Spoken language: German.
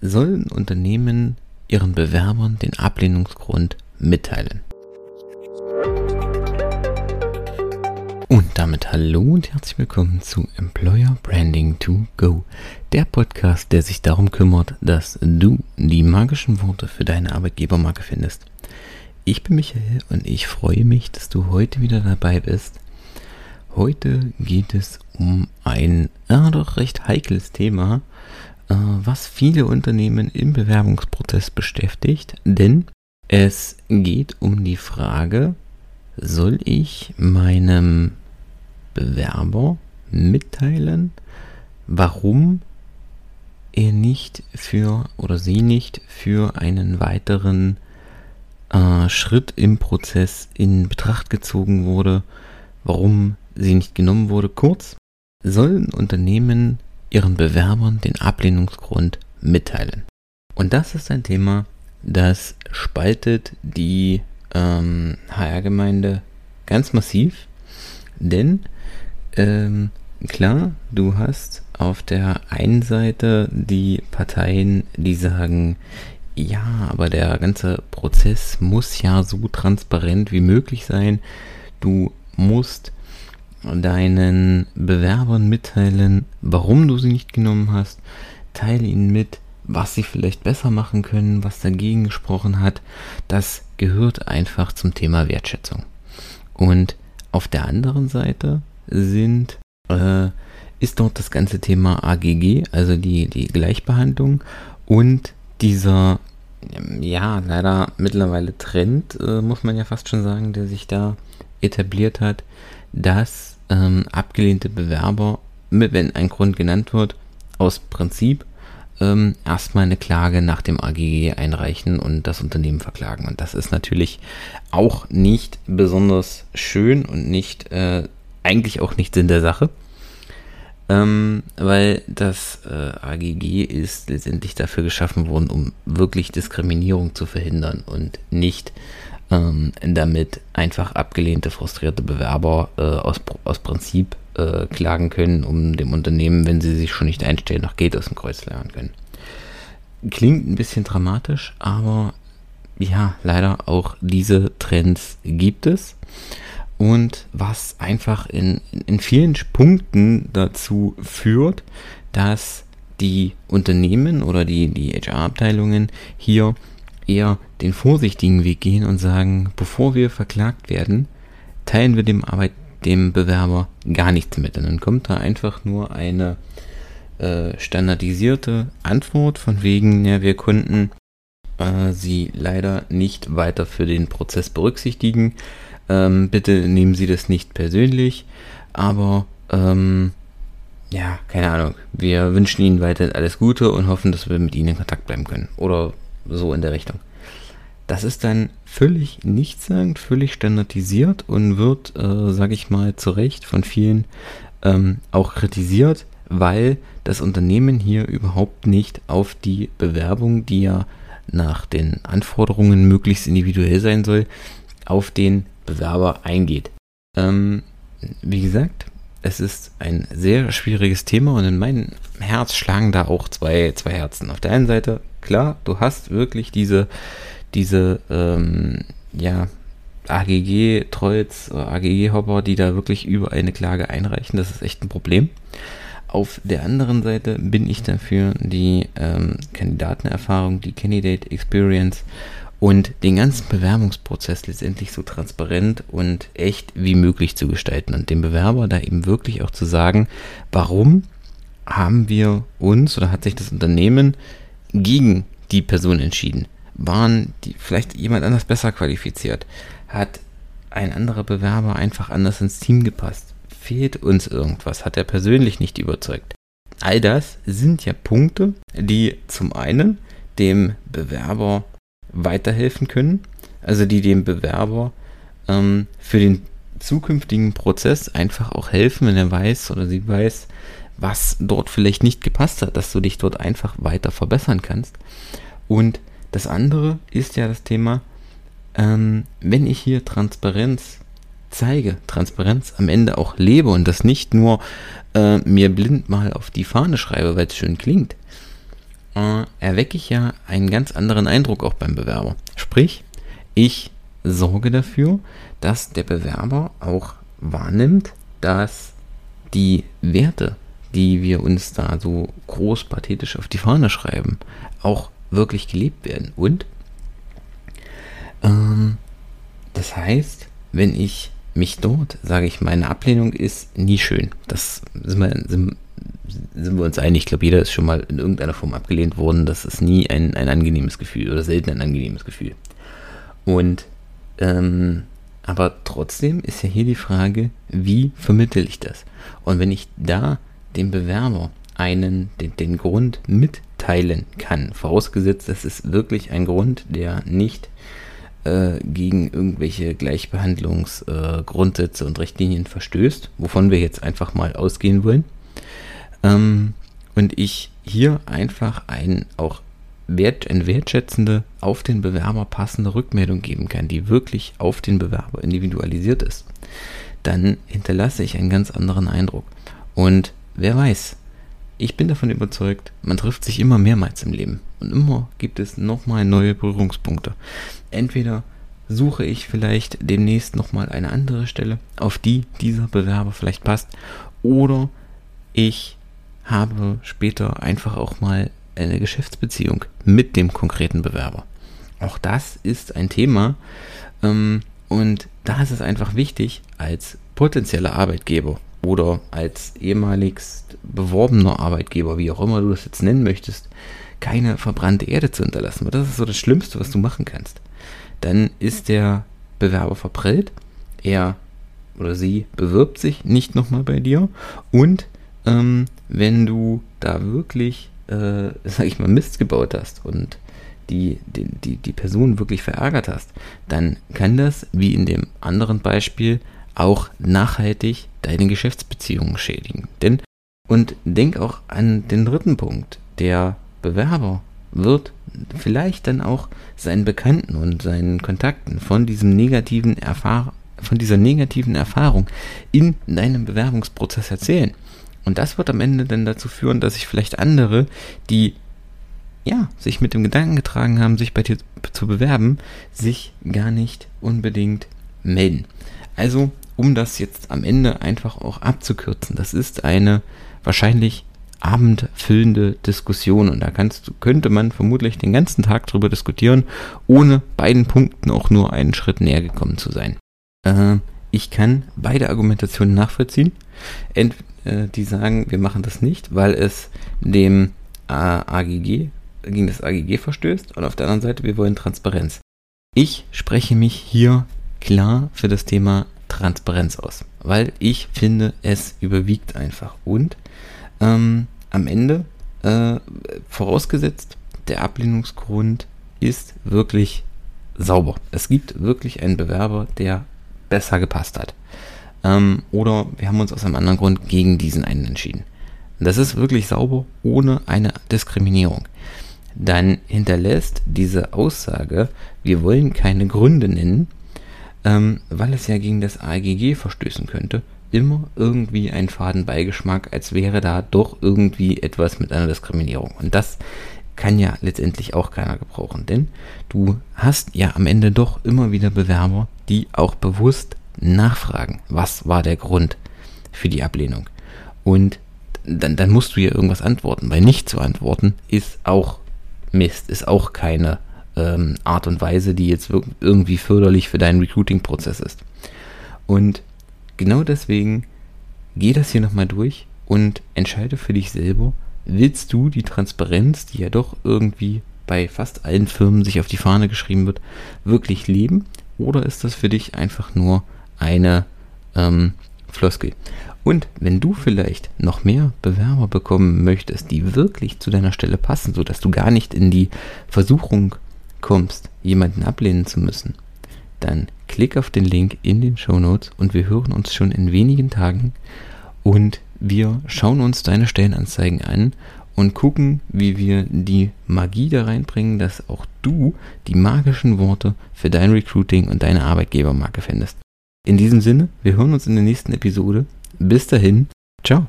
sollen Unternehmen ihren Bewerbern den Ablehnungsgrund mitteilen. Und damit hallo und herzlich willkommen zu Employer Branding to Go, der Podcast, der sich darum kümmert, dass du die magischen Worte für deine Arbeitgebermarke findest. Ich bin Michael und ich freue mich, dass du heute wieder dabei bist. Heute geht es um ein ja, doch recht heikles Thema, was viele Unternehmen im Bewerbungsprozess beschäftigt, denn es geht um die Frage, soll ich meinem Bewerber mitteilen, warum er nicht für oder sie nicht für einen weiteren äh, Schritt im Prozess in Betracht gezogen wurde, warum sie nicht genommen wurde. Kurz, sollen Unternehmen ihren Bewerbern den Ablehnungsgrund mitteilen. Und das ist ein Thema, das spaltet die ähm, HR-Gemeinde ganz massiv, denn ähm, klar, du hast auf der einen Seite die Parteien, die sagen, ja, aber der ganze Prozess muss ja so transparent wie möglich sein. Du musst deinen Bewerbern mitteilen, warum du sie nicht genommen hast. Teile ihnen mit, was sie vielleicht besser machen können, was dagegen gesprochen hat. Das gehört einfach zum Thema Wertschätzung. Und auf der anderen Seite sind, äh, ist dort das ganze Thema AGG, also die, die Gleichbehandlung und dieser, ja, leider mittlerweile Trend, äh, muss man ja fast schon sagen, der sich da etabliert hat, dass ähm, abgelehnte Bewerber, wenn ein Grund genannt wird, aus Prinzip ähm, erstmal eine Klage nach dem AGG einreichen und das Unternehmen verklagen. Und das ist natürlich auch nicht besonders schön und nicht, äh, eigentlich auch nicht Sinn der Sache. Ähm, weil das äh, AGG ist letztendlich dafür geschaffen worden, um wirklich Diskriminierung zu verhindern und nicht ähm, damit einfach abgelehnte, frustrierte Bewerber äh, aus, aus Prinzip äh, klagen können, um dem Unternehmen, wenn sie sich schon nicht einstellen, noch Geld aus dem Kreuz lernen können. Klingt ein bisschen dramatisch, aber ja, leider auch diese Trends gibt es. Und was einfach in, in vielen Punkten dazu führt, dass die Unternehmen oder die, die HR-Abteilungen hier eher den vorsichtigen Weg gehen und sagen, bevor wir verklagt werden, teilen wir dem Arbeit dem Bewerber gar nichts mit. Und dann kommt da einfach nur eine äh, standardisierte Antwort von wegen, ja, wir konnten äh, sie leider nicht weiter für den Prozess berücksichtigen. Ähm, bitte nehmen Sie das nicht persönlich, aber ähm, ja, keine Ahnung. Wir wünschen Ihnen weiter alles Gute und hoffen, dass wir mit Ihnen in Kontakt bleiben können. Oder so in der Richtung. Das ist dann völlig nichtssagend, völlig standardisiert und wird, äh, sage ich mal, zu Recht von vielen ähm, auch kritisiert, weil das Unternehmen hier überhaupt nicht auf die Bewerbung, die ja nach den Anforderungen möglichst individuell sein soll, auf den Bewerber eingeht. Ähm, wie gesagt, es ist ein sehr schwieriges Thema und in meinem Herz schlagen da auch zwei, zwei Herzen. Auf der einen Seite klar, du hast wirklich diese, diese, ähm, ja, AGG-Trolls, AGG-Hopper, die da wirklich über eine Klage einreichen. Das ist echt ein Problem. Auf der anderen Seite bin ich dafür, die ähm, Kandidatenerfahrung, die Candidate Experience und den ganzen Bewerbungsprozess letztendlich so transparent und echt wie möglich zu gestalten und dem Bewerber da eben wirklich auch zu sagen, warum haben wir uns oder hat sich das Unternehmen gegen die Person entschieden? Waren die vielleicht jemand anders besser qualifiziert? Hat ein anderer Bewerber einfach anders ins Team gepasst? Fehlt uns irgendwas? Hat er persönlich nicht überzeugt? All das sind ja Punkte, die zum einen dem Bewerber weiterhelfen können, also die dem Bewerber ähm, für den zukünftigen Prozess einfach auch helfen, wenn er weiß oder sie weiß, was dort vielleicht nicht gepasst hat, dass du dich dort einfach weiter verbessern kannst. Und das andere ist ja das Thema, ähm, wenn ich hier Transparenz zeige, Transparenz am Ende auch lebe und das nicht nur äh, mir blind mal auf die Fahne schreibe, weil es schön klingt, äh, erwecke ich ja einen ganz anderen Eindruck auch beim Bewerber. Sprich, ich sorge dafür, dass der Bewerber auch wahrnimmt, dass die Werte, die wir uns da so groß pathetisch auf die Fahne schreiben, auch wirklich gelebt werden. Und ähm, das heißt, wenn ich mich dort, sage ich, meine Ablehnung ist nie schön. Das sind wir, sind, sind wir uns einig. Ich glaube, jeder ist schon mal in irgendeiner Form abgelehnt worden. Das ist nie ein, ein angenehmes Gefühl oder selten ein angenehmes Gefühl. Und ähm, aber trotzdem ist ja hier die Frage, wie vermittel ich das? Und wenn ich da dem Bewerber einen, den, den Grund mitteilen kann, vorausgesetzt, das ist wirklich ein Grund, der nicht äh, gegen irgendwelche Gleichbehandlungsgrundsätze äh, und Richtlinien verstößt, wovon wir jetzt einfach mal ausgehen wollen. Ähm, und ich hier einfach ein auch wert, eine wertschätzende, auf den Bewerber passende Rückmeldung geben kann, die wirklich auf den Bewerber individualisiert ist, dann hinterlasse ich einen ganz anderen Eindruck. Und wer weiß, ich bin davon überzeugt, man trifft sich immer mehrmals im Leben und immer gibt es nochmal neue Berührungspunkte. Entweder suche ich vielleicht demnächst nochmal eine andere Stelle, auf die dieser Bewerber vielleicht passt, oder ich habe später einfach auch mal eine Geschäftsbeziehung mit dem konkreten Bewerber. Auch das ist ein Thema ähm, und da ist es einfach wichtig, als potenzieller Arbeitgeber oder als ehemaligst beworbener Arbeitgeber, wie auch immer du das jetzt nennen möchtest, keine verbrannte Erde zu hinterlassen. Weil das ist so das Schlimmste, was du machen kannst. Dann ist der Bewerber verprellt, er oder sie bewirbt sich nicht nochmal bei dir und ähm, wenn du da wirklich, äh, sag ich mal, Mist gebaut hast und die, die, die, die Person wirklich verärgert hast, dann kann das, wie in dem anderen Beispiel, auch nachhaltig deine Geschäftsbeziehungen schädigen. Denn, und denk auch an den dritten Punkt, der Bewerber wird vielleicht dann auch seinen Bekannten und seinen Kontakten von diesem negativen Erfahrung von dieser negativen Erfahrung in deinem Bewerbungsprozess erzählen. Und das wird am Ende dann dazu führen, dass sich vielleicht andere, die ja, sich mit dem Gedanken getragen haben, sich bei dir zu bewerben, sich gar nicht unbedingt melden. Also um das jetzt am Ende einfach auch abzukürzen. Das ist eine wahrscheinlich abendfüllende Diskussion und da kannst, könnte man vermutlich den ganzen Tag drüber diskutieren, ohne beiden Punkten auch nur einen Schritt näher gekommen zu sein. Äh, ich kann beide Argumentationen nachvollziehen. Ent, äh, die sagen, wir machen das nicht, weil es dem äh, AGG gegen das AGG verstößt und auf der anderen Seite, wir wollen Transparenz. Ich spreche mich hier klar für das Thema Transparenz aus, weil ich finde, es überwiegt einfach. Und ähm, am Ende, äh, vorausgesetzt, der Ablehnungsgrund ist wirklich sauber. Es gibt wirklich einen Bewerber, der besser gepasst hat. Ähm, oder wir haben uns aus einem anderen Grund gegen diesen einen entschieden. Das ist wirklich sauber, ohne eine Diskriminierung. Dann hinterlässt diese Aussage, wir wollen keine Gründe nennen, ähm, weil es ja gegen das AGG verstößen könnte, immer irgendwie einen faden Beigeschmack, als wäre da doch irgendwie etwas mit einer Diskriminierung. Und das kann ja letztendlich auch keiner gebrauchen, denn du hast ja am Ende doch immer wieder Bewerber, die auch bewusst nachfragen, was war der Grund für die Ablehnung. Und dann, dann musst du ja irgendwas antworten, weil nicht zu antworten ist auch Mist, ist auch keine ähm, Art und Weise, die jetzt irgendwie förderlich für deinen Recruiting-Prozess ist. Und genau deswegen geh das hier nochmal durch und entscheide für dich selber, willst du die Transparenz, die ja doch irgendwie bei fast allen Firmen sich auf die Fahne geschrieben wird, wirklich leben? Oder ist das für dich einfach nur eine ähm, Floskel? Und wenn du vielleicht noch mehr Bewerber bekommen möchtest, die wirklich zu deiner Stelle passen, sodass du gar nicht in die Versuchung kommst, jemanden ablehnen zu müssen, dann klick auf den Link in den Show Notes und wir hören uns schon in wenigen Tagen und wir schauen uns deine Stellenanzeigen an und gucken, wie wir die Magie da reinbringen, dass auch du die magischen Worte für dein Recruiting und deine Arbeitgebermarke findest. In diesem Sinne, wir hören uns in der nächsten Episode. Bis dahin, ciao.